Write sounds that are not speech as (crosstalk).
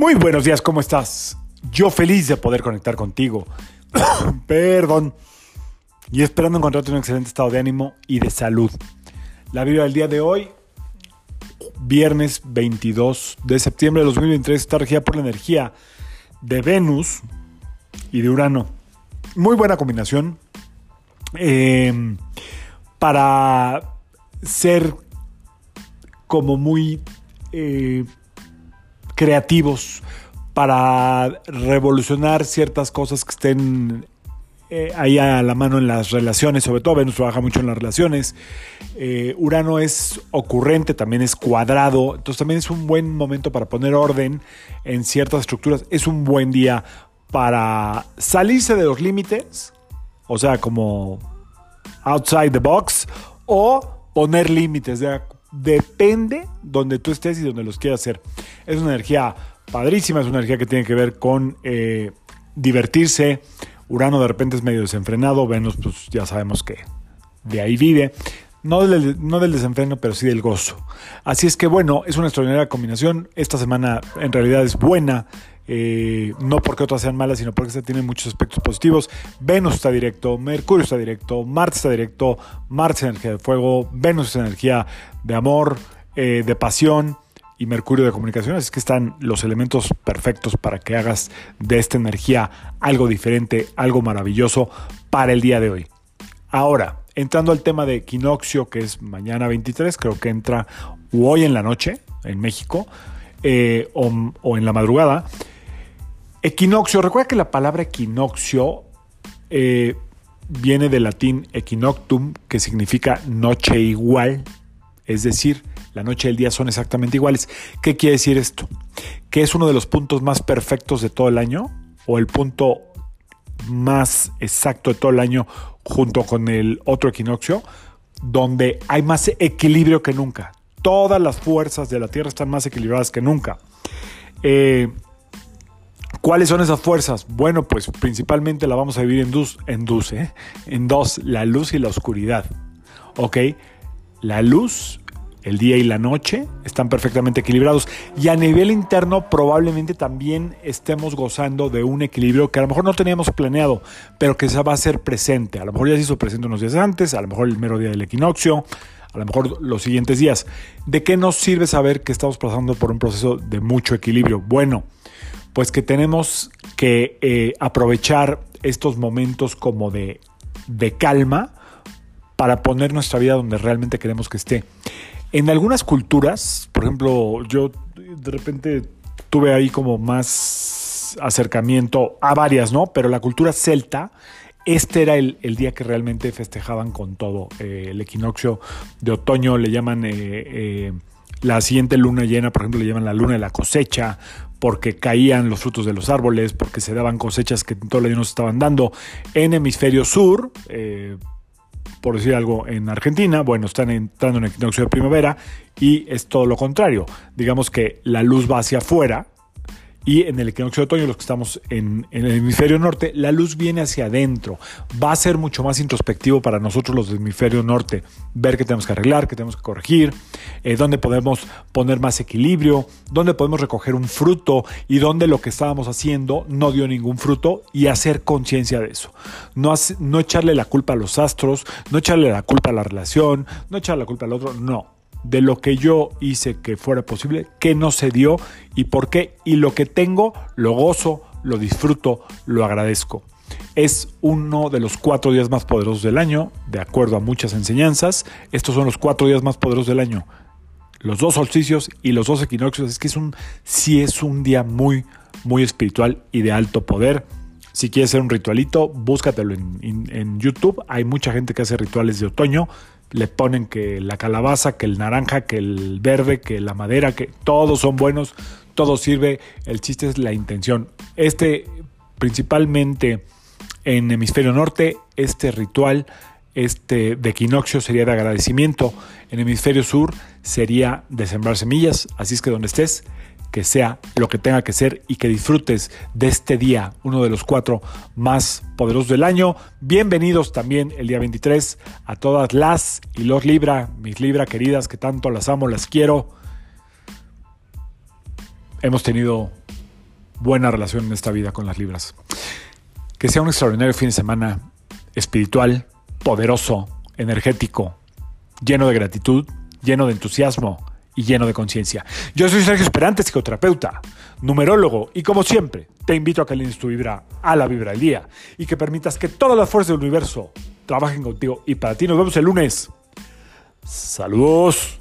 Muy buenos días, ¿cómo estás? Yo feliz de poder conectar contigo. (coughs) Perdón. Y esperando encontrarte en un excelente estado de ánimo y de salud. La vida del día de hoy, viernes 22 de septiembre de 2023, está regida por la energía de Venus y de Urano. Muy buena combinación eh, para ser como muy eh, creativos para revolucionar ciertas cosas que estén eh, ahí a la mano en las relaciones, sobre todo Venus trabaja mucho en las relaciones. Eh, Urano es ocurrente, también es cuadrado, entonces también es un buen momento para poner orden en ciertas estructuras. Es un buen día para salirse de los límites, o sea, como outside the box, o poner límites. Depende donde tú estés y donde los quieras hacer. Es una energía padrísima, es una energía que tiene que ver con eh, divertirse. Urano de repente es medio desenfrenado, Venus pues ya sabemos que de ahí vive. No del, no del, desenfreno, pero sí del gozo. Así es que bueno, es una extraordinaria combinación. Esta semana en realidad es buena. Eh, no porque otras sean malas, sino porque esta tiene muchos aspectos positivos. Venus está directo, Mercurio está directo, Marte está directo, Marte es energía de fuego, Venus es energía de amor, eh, de pasión y Mercurio de comunicación. Así que están los elementos perfectos para que hagas de esta energía algo diferente, algo maravilloso para el día de hoy. Ahora, entrando al tema de equinoccio, que es mañana 23, creo que entra hoy en la noche en México eh, o, en la madrugada. Equinoccio, recuerda que la palabra equinoccio eh, viene del latín equinoctum, que significa noche igual, es decir, la noche y el día son exactamente iguales. ¿Qué quiere decir esto? Que es uno de los puntos más perfectos de todo el año, o el punto más exacto de todo el año junto con el otro equinoccio, donde hay más equilibrio que nunca. Todas las fuerzas de la Tierra están más equilibradas que nunca. Eh, ¿Cuáles son esas fuerzas? Bueno, pues principalmente la vamos a dividir en dos, en ¿eh? en dos, la luz y la oscuridad. ¿Ok? La luz, el día y la noche están perfectamente equilibrados y a nivel interno probablemente también estemos gozando de un equilibrio que a lo mejor no teníamos planeado, pero que se va a hacer presente. A lo mejor ya se hizo presente unos días antes, a lo mejor el mero día del equinoccio, a lo mejor los siguientes días. ¿De qué nos sirve saber que estamos pasando por un proceso de mucho equilibrio? Bueno, pues que tenemos que eh, aprovechar estos momentos como de, de calma para poner nuestra vida donde realmente queremos que esté. En algunas culturas, por ejemplo, yo de repente tuve ahí como más acercamiento a varias, ¿no? Pero la cultura celta, este era el, el día que realmente festejaban con todo. Eh, el equinoccio de otoño le llaman... Eh, eh, la siguiente luna llena, por ejemplo, le llaman la luna de la cosecha, porque caían los frutos de los árboles, porque se daban cosechas que todo el año nos estaban dando. En hemisferio sur, por decir algo, en Argentina, bueno, están entrando en el equinoccio de primavera y es todo lo contrario. Digamos que la luz va hacia afuera, y en el equinoccio de otoño, los que estamos en, el hemisferio norte, la luz viene hacia adentro. Va a ser mucho más introspectivo para nosotros los del hemisferio norte. Ver qué tenemos que arreglar, qué tenemos que corregir, eh, dónde podemos poner más equilibrio, dónde podemos recoger un fruto y dónde lo que estábamos haciendo no dio ningún fruto y hacer conciencia de eso. No, no echarle la culpa a los astros, no echarle la culpa a la relación, no echarle la culpa al otro, no de lo que yo hice que fuera posible, que no se dio y por qué. Y lo que tengo, lo gozo, lo disfruto, lo agradezco. Es uno de los cuatro días más poderosos del año, de acuerdo a muchas enseñanzas. Estos son los cuatro días más poderosos del año. Los dos solsticios y los dos equinoccios. Es que es un, sí es un día muy, muy espiritual y de alto poder. Si quieres hacer un ritualito, búscatelo en, YouTube. Hay mucha gente que hace rituales de otoño le ponen que la calabaza, que el naranja, que el verde, que la madera, que todos son buenos, todo sirve, el chiste es la intención. Este principalmente en hemisferio norte, este ritual este de equinoccio sería de agradecimiento, en hemisferio sur sería de sembrar semillas, así es que donde estés, que sea lo que tenga que ser y que disfrutes de este día, uno de los cuatro más poderosos del año. Bienvenidos también el día 23 a todas las y los Libra, mis Libra queridas, que tanto las amo, las quiero. Hemos tenido buena relación en esta vida con las libras. Que sea un extraordinario fin de semana espiritual, poderoso, energético, lleno de gratitud, lleno de entusiasmo y lleno de conciencia. Yo soy Sergio Esperante, psicoterapeuta, numerólogo, y como siempre, te invito a que alines tu vibra a la vibra del día y que permitas que todas las fuerzas del universo trabajen contigo y para ti. Nos vemos el lunes. Saludos.